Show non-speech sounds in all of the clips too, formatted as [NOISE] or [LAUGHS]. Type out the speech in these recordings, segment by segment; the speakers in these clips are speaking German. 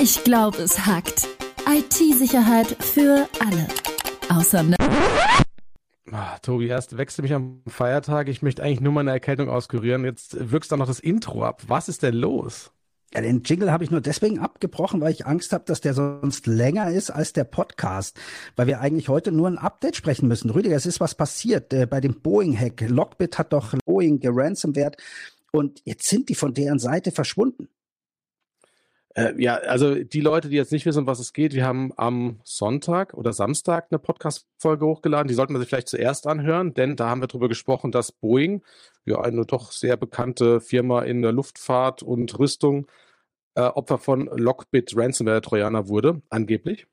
Ich glaube, es hackt. IT-Sicherheit für alle. Außer ne Ah, Tobi, erst wechsel mich am Feiertag. Ich möchte eigentlich nur meine Erkältung auskurieren. Jetzt wirkst du noch das Intro ab. Was ist denn los? Ja, den Jingle habe ich nur deswegen abgebrochen, weil ich Angst habe, dass der sonst länger ist als der Podcast, weil wir eigentlich heute nur ein Update sprechen müssen. Rüdiger, es ist was passiert äh, bei dem Boeing-Hack. Lockbit hat doch Boeing geransomwert und jetzt sind die von deren Seite verschwunden. Äh, ja, also die Leute, die jetzt nicht wissen, um was es geht, wir haben am Sonntag oder Samstag eine Podcast-Folge hochgeladen. Die sollten wir sich vielleicht zuerst anhören, denn da haben wir darüber gesprochen, dass Boeing, ja eine doch sehr bekannte Firma in der Luftfahrt und Rüstung, äh, Opfer von Lockbit Ransomware-Trojaner wurde, angeblich.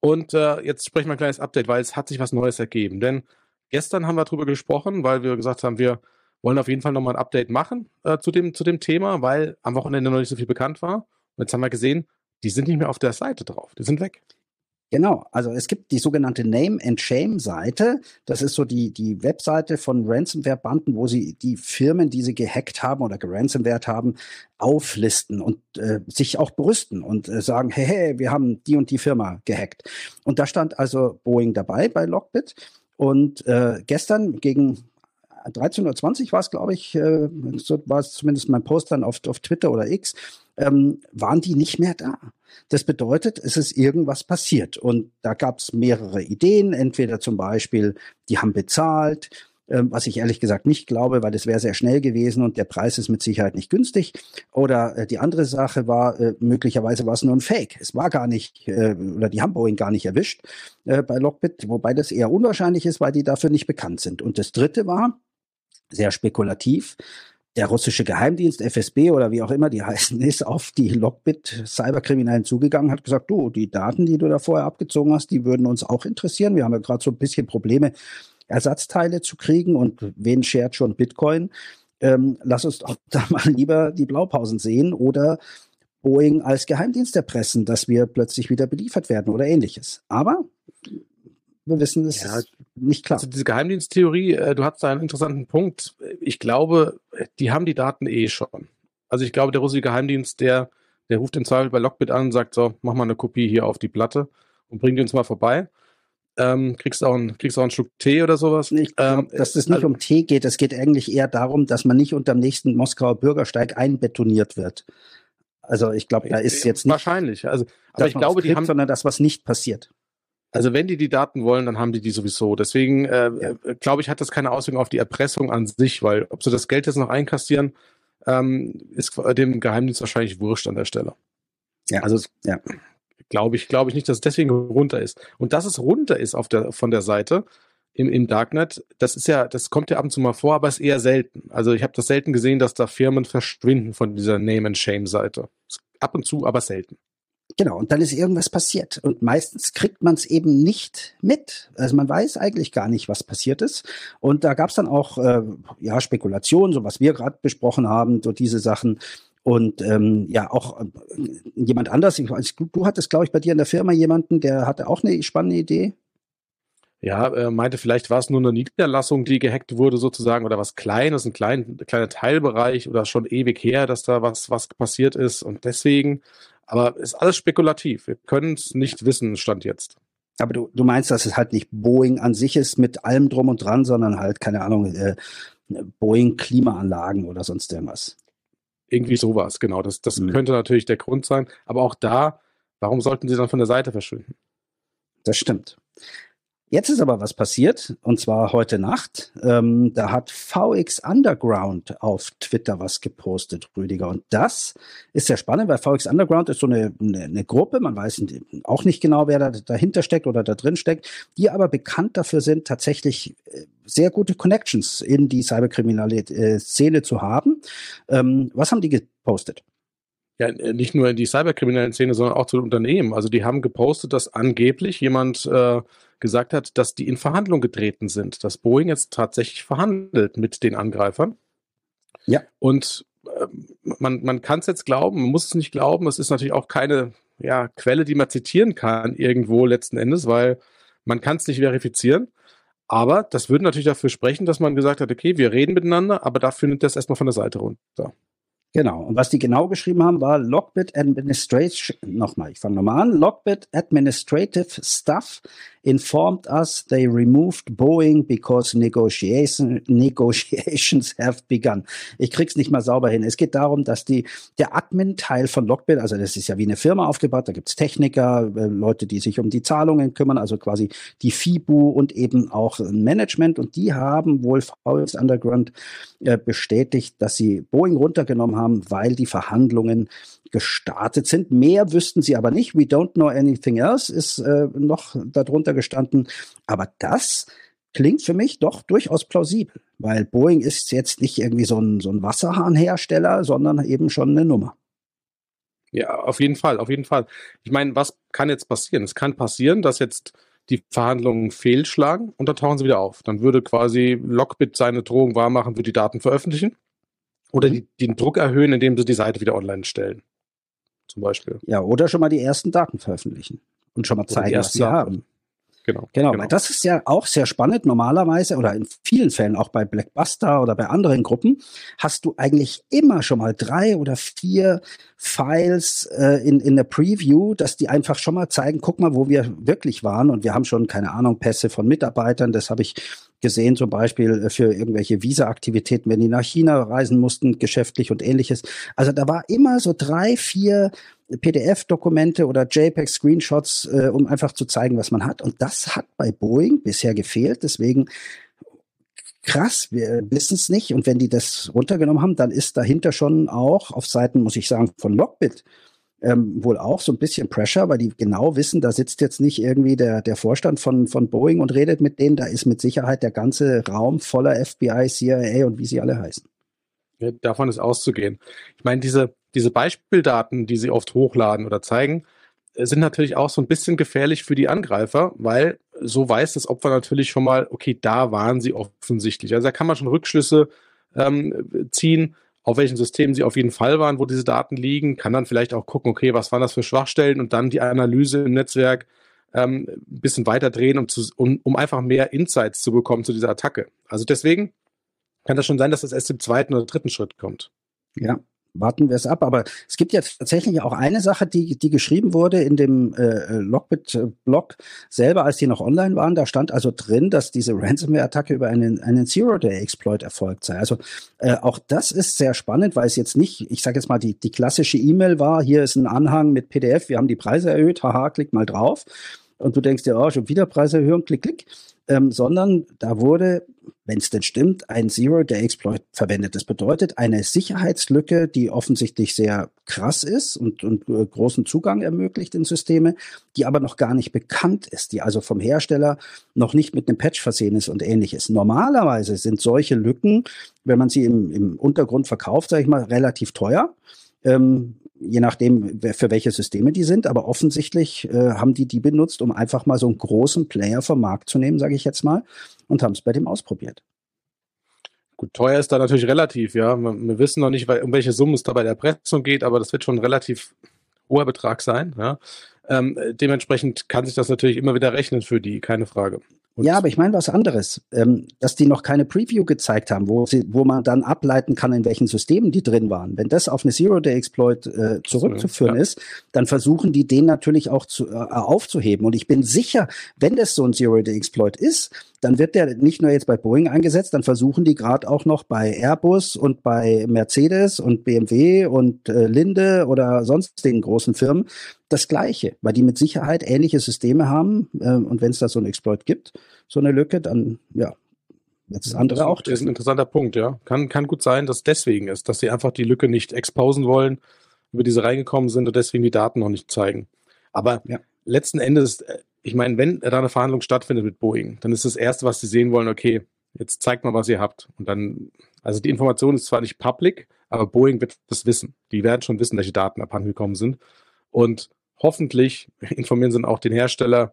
Und äh, jetzt sprechen wir ein kleines Update, weil es hat sich was Neues ergeben. Denn gestern haben wir darüber gesprochen, weil wir gesagt haben, wir wollen auf jeden Fall nochmal ein Update machen äh, zu, dem, zu dem Thema, weil am Wochenende noch nicht so viel bekannt war. Und jetzt haben wir gesehen, die sind nicht mehr auf der Seite drauf. Die sind weg. Genau, also es gibt die sogenannte Name and Shame Seite. Das ist so die, die Webseite von Ransomware-Banden, wo sie die Firmen, die sie gehackt haben oder geransomwert haben, auflisten und äh, sich auch brüsten und äh, sagen, hey, hey, wir haben die und die Firma gehackt. Und da stand also Boeing dabei bei Lockbit. Und äh, gestern gegen 13.20 Uhr war es, glaube ich, äh, so war es zumindest mein Post dann auf, auf Twitter oder X, ähm, waren die nicht mehr da. Das bedeutet, es ist irgendwas passiert. Und da gab es mehrere Ideen. Entweder zum Beispiel, die haben bezahlt, äh, was ich ehrlich gesagt nicht glaube, weil das wäre sehr schnell gewesen und der Preis ist mit Sicherheit nicht günstig. Oder äh, die andere Sache war, äh, möglicherweise war es nur ein Fake. Es war gar nicht, äh, oder die haben Boeing gar nicht erwischt äh, bei Lockbit, wobei das eher unwahrscheinlich ist, weil die dafür nicht bekannt sind. Und das dritte war, sehr spekulativ, der russische Geheimdienst, FSB oder wie auch immer die [LAUGHS] heißen, ist auf die Lockbit-Cyberkriminellen zugegangen, hat gesagt, du, die Daten, die du da vorher abgezogen hast, die würden uns auch interessieren. Wir haben ja gerade so ein bisschen Probleme, Ersatzteile zu kriegen und wen schert schon Bitcoin? Ähm, lass uns doch da [LAUGHS] mal lieber die Blaupausen sehen oder Boeing als Geheimdienst erpressen, dass wir plötzlich wieder beliefert werden oder ähnliches. Aber wir wissen es ja, nicht klar. Also diese Geheimdiensttheorie, äh, du hast da einen interessanten Punkt. Ich glaube, die haben die Daten eh schon. Also ich glaube, der russische Geheimdienst, der, der ruft im Zweifel bei Lockbit an und sagt so, mach mal eine Kopie hier auf die Platte und bring die uns mal vorbei. Ähm, kriegst du auch, einen, kriegst auch einen Schluck Tee oder sowas? Ich glaube, ähm, dass es nicht also, um Tee geht. Es geht eigentlich eher darum, dass man nicht unterm nächsten Moskauer Bürgersteig einbetoniert wird. Also ich glaube, da ist jetzt nicht wahrscheinlich. Also, aber ich glaube, die haben sondern das, was nicht passiert. Also wenn die die Daten wollen, dann haben die die sowieso. Deswegen äh, ja. Äh, glaube ich, hat das keine Auswirkung auf die Erpressung an sich, weil ob sie das Geld jetzt noch einkassieren, ähm, ist dem Geheimdienst wahrscheinlich wurscht an der Stelle. Ja. Also ja. glaube ich, glaube ich nicht, dass es deswegen runter ist. Und dass es runter ist auf der von der Seite im, im Darknet, das ist ja, das kommt ja ab und zu mal vor, aber ist eher selten. Also ich habe das selten gesehen, dass da Firmen verschwinden von dieser Name and Shame Seite. Ab und zu, aber selten. Genau, und dann ist irgendwas passiert. Und meistens kriegt man es eben nicht mit. Also man weiß eigentlich gar nicht, was passiert ist. Und da gab es dann auch äh, ja, Spekulationen, so was wir gerade besprochen haben, so diese Sachen. Und ähm, ja, auch äh, jemand anders, ich du, hattest, glaube ich, bei dir in der Firma jemanden, der hatte auch eine spannende Idee. Ja, er meinte, vielleicht war es nur eine Niederlassung, die gehackt wurde sozusagen oder was Kleines, ein klein, kleiner Teilbereich oder schon ewig her, dass da was, was passiert ist und deswegen. Aber ist alles spekulativ. Wir können es nicht wissen, Stand jetzt. Aber du, du meinst, dass es halt nicht Boeing an sich ist mit allem drum und dran, sondern halt, keine Ahnung, äh, Boeing-Klimaanlagen oder sonst irgendwas. Irgendwie sowas, genau. Das, das mhm. könnte natürlich der Grund sein. Aber auch da, warum sollten sie dann von der Seite verschwinden? Das stimmt. Jetzt ist aber was passiert, und zwar heute Nacht. Ähm, da hat VX Underground auf Twitter was gepostet, Rüdiger. Und das ist sehr spannend, weil VX Underground ist so eine, eine, eine Gruppe, man weiß auch nicht genau, wer da dahinter steckt oder da drin steckt, die aber bekannt dafür sind, tatsächlich äh, sehr gute Connections in die cyberkriminelle äh, zu haben. Ähm, was haben die gepostet? ja, nicht nur in die cyberkriminellen Szene, sondern auch zu Unternehmen. Also die haben gepostet, dass angeblich jemand äh, gesagt hat, dass die in Verhandlung getreten sind, dass Boeing jetzt tatsächlich verhandelt mit den Angreifern. Ja. Und äh, man, man kann es jetzt glauben, man muss es nicht glauben. Es ist natürlich auch keine ja, Quelle, die man zitieren kann irgendwo letzten Endes, weil man kann es nicht verifizieren. Aber das würde natürlich dafür sprechen, dass man gesagt hat, okay, wir reden miteinander, aber dafür nimmt das erstmal von der Seite runter. Genau. Und was die genau geschrieben haben, war Lockbit Administration, nochmal, ich fange nochmal an. Lockbit Administrative Stuff informed us they removed Boeing because negotiation, negotiations have begun. Ich krieg's nicht mal sauber hin. Es geht darum, dass die, der Admin-Teil von Lockbit, also das ist ja wie eine Firma aufgebaut, da gibt's Techniker, äh, Leute, die sich um die Zahlungen kümmern, also quasi die FIBU und eben auch Management und die haben wohl VS Underground äh, bestätigt, dass sie Boeing runtergenommen haben, weil die Verhandlungen gestartet sind. Mehr wüssten sie aber nicht. We don't know anything else ist äh, noch darunter gestanden. Aber das klingt für mich doch durchaus plausibel, weil Boeing ist jetzt nicht irgendwie so ein, so ein Wasserhahnhersteller, sondern eben schon eine Nummer. Ja, auf jeden Fall, auf jeden Fall. Ich meine, was kann jetzt passieren? Es kann passieren, dass jetzt die Verhandlungen fehlschlagen und dann tauchen sie wieder auf. Dann würde quasi Lockbit seine Drohung wahrmachen, würde die Daten veröffentlichen oder mhm. die, den Druck erhöhen, indem sie die Seite wieder online stellen zum Beispiel. Ja, oder schon mal die ersten Daten veröffentlichen und schon mal zeigen, was sie haben. Genau. Genau, genau. das ist ja auch sehr spannend. Normalerweise oder in vielen Fällen auch bei Blackbuster oder bei anderen Gruppen hast du eigentlich immer schon mal drei oder vier Files äh, in, in der Preview, dass die einfach schon mal zeigen, guck mal, wo wir wirklich waren. Und wir haben schon, keine Ahnung, Pässe von Mitarbeitern. Das habe ich gesehen, zum Beispiel äh, für irgendwelche Visa-Aktivitäten, wenn die nach China reisen mussten, geschäftlich und ähnliches. Also da war immer so drei, vier PDF-Dokumente oder JPEG-Screenshots, äh, um einfach zu zeigen, was man hat. Und das hat bei Boeing bisher gefehlt. Deswegen krass, wir wissen es nicht. Und wenn die das runtergenommen haben, dann ist dahinter schon auch auf Seiten, muss ich sagen, von Lockbit ähm, wohl auch so ein bisschen Pressure, weil die genau wissen, da sitzt jetzt nicht irgendwie der, der Vorstand von, von Boeing und redet mit denen, da ist mit Sicherheit der ganze Raum voller FBI, CIA und wie sie alle heißen. Ja, davon ist auszugehen. Ich meine, diese, diese Beispieldaten, die sie oft hochladen oder zeigen, äh, sind natürlich auch so ein bisschen gefährlich für die Angreifer, weil so weiß das Opfer natürlich schon mal, okay, da waren sie offensichtlich. Also da kann man schon Rückschlüsse ähm, ziehen, auf welchen Systemen sie auf jeden Fall waren, wo diese Daten liegen, kann dann vielleicht auch gucken, okay, was waren das für Schwachstellen und dann die Analyse im Netzwerk ähm, ein bisschen weiter drehen, um, zu, um, um einfach mehr Insights zu bekommen zu dieser Attacke. Also deswegen kann das schon sein, dass das erst im zweiten oder dritten Schritt kommt. Ja, warten wir es ab. Aber es gibt jetzt tatsächlich auch eine Sache, die, die geschrieben wurde in dem äh, Lockbit-Blog selber, als die noch online waren. Da stand also drin, dass diese Ransomware-Attacke über einen, einen Zero-Day-Exploit erfolgt sei. Also äh, auch das ist sehr spannend, weil es jetzt nicht, ich sage jetzt mal, die, die klassische E-Mail war, hier ist ein Anhang mit PDF, wir haben die Preise erhöht, haha, klick mal drauf. Und du denkst dir, oh, schon wieder Preiserhöhung, klick, klick ähm, sondern da wurde, wenn es denn stimmt, ein Zero-Day-Exploit verwendet. Das bedeutet eine Sicherheitslücke, die offensichtlich sehr krass ist und, und äh, großen Zugang ermöglicht in Systeme, die aber noch gar nicht bekannt ist, die also vom Hersteller noch nicht mit einem Patch versehen ist und ähnliches. Normalerweise sind solche Lücken, wenn man sie im, im Untergrund verkauft, sage ich mal, relativ teuer. Ähm, je nachdem, für welche Systeme die sind. Aber offensichtlich äh, haben die die benutzt, um einfach mal so einen großen Player vom Markt zu nehmen, sage ich jetzt mal, und haben es bei dem ausprobiert. Gut, teuer ist da natürlich relativ, ja. Wir wissen noch nicht, um welche Summen es da bei der Erpressung geht, aber das wird schon ein relativ hoher Betrag sein. Ja. Ähm, dementsprechend kann sich das natürlich immer wieder rechnen für die, keine Frage. Und ja, aber ich meine was anderes, ähm, dass die noch keine Preview gezeigt haben, wo, sie, wo man dann ableiten kann, in welchen Systemen die drin waren. Wenn das auf eine Zero-Day-Exploit äh, zurückzuführen ja. ist, dann versuchen die den natürlich auch zu, äh, aufzuheben. Und ich bin sicher, wenn das so ein Zero-Day-Exploit ist, dann wird der nicht nur jetzt bei Boeing eingesetzt, dann versuchen die gerade auch noch bei Airbus und bei Mercedes und BMW und äh, Linde oder sonstigen großen Firmen das Gleiche, weil die mit Sicherheit ähnliche Systeme haben. Äh, und wenn es da so einen Exploit gibt, so eine Lücke, dann ja, wird das andere das auch. Das ist ein interessanter Punkt, ja. Kann, kann gut sein, dass deswegen ist, dass sie einfach die Lücke nicht exposen wollen, über die sie reingekommen sind und deswegen die Daten noch nicht zeigen. Aber ja. letzten Endes, äh, ich meine, wenn da eine Verhandlung stattfindet mit Boeing, dann ist das Erste, was sie sehen wollen, okay, jetzt zeigt mal, was ihr habt. Und dann, also die Information ist zwar nicht public, aber Boeing wird das wissen. Die werden schon wissen, welche Daten abhandengekommen sind. Und hoffentlich [LAUGHS] informieren sie dann auch den Hersteller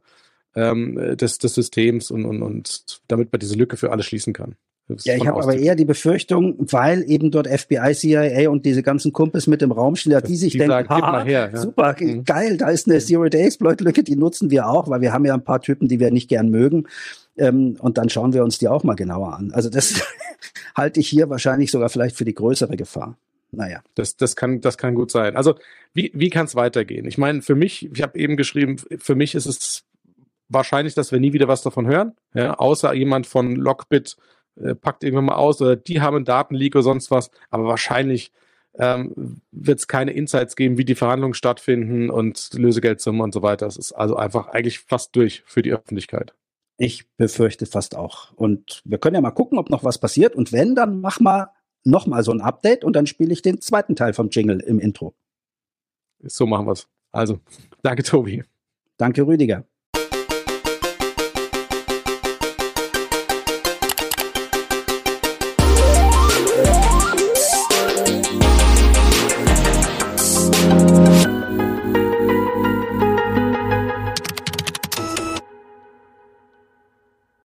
ähm, des, des Systems und, und, und damit man diese Lücke für alle schließen kann. Ja, ich habe aber eher die Befürchtung, weil eben dort FBI, CIA und diese ganzen Kumpels mit dem Raum stehen, die sich die denken, sagen, her, ja. super, mhm. geil, da ist eine Zero-Day-Exploit-Lücke, die nutzen wir auch, weil wir haben ja ein paar Typen, die wir nicht gern mögen. Ähm, und dann schauen wir uns die auch mal genauer an. Also das [LAUGHS] halte ich hier wahrscheinlich sogar vielleicht für die größere Gefahr. naja. Das, das, kann, das kann gut sein. Also, wie, wie kann es weitergehen? Ich meine, für mich, ich habe eben geschrieben, für mich ist es wahrscheinlich, dass wir nie wieder was davon hören, ja, außer jemand von Lockbit äh, packt irgendwann mal aus oder die haben einen Datenleak oder sonst was, aber wahrscheinlich ähm, wird es keine Insights geben, wie die Verhandlungen stattfinden und Lösegeldsummen und so weiter. Es ist also einfach eigentlich fast durch für die Öffentlichkeit. Ich befürchte fast auch. Und wir können ja mal gucken, ob noch was passiert. Und wenn, dann mach mal noch mal so ein Update und dann spiele ich den zweiten Teil vom Jingle im Intro. So machen wir's. Also, danke, Tobi. Danke, Rüdiger.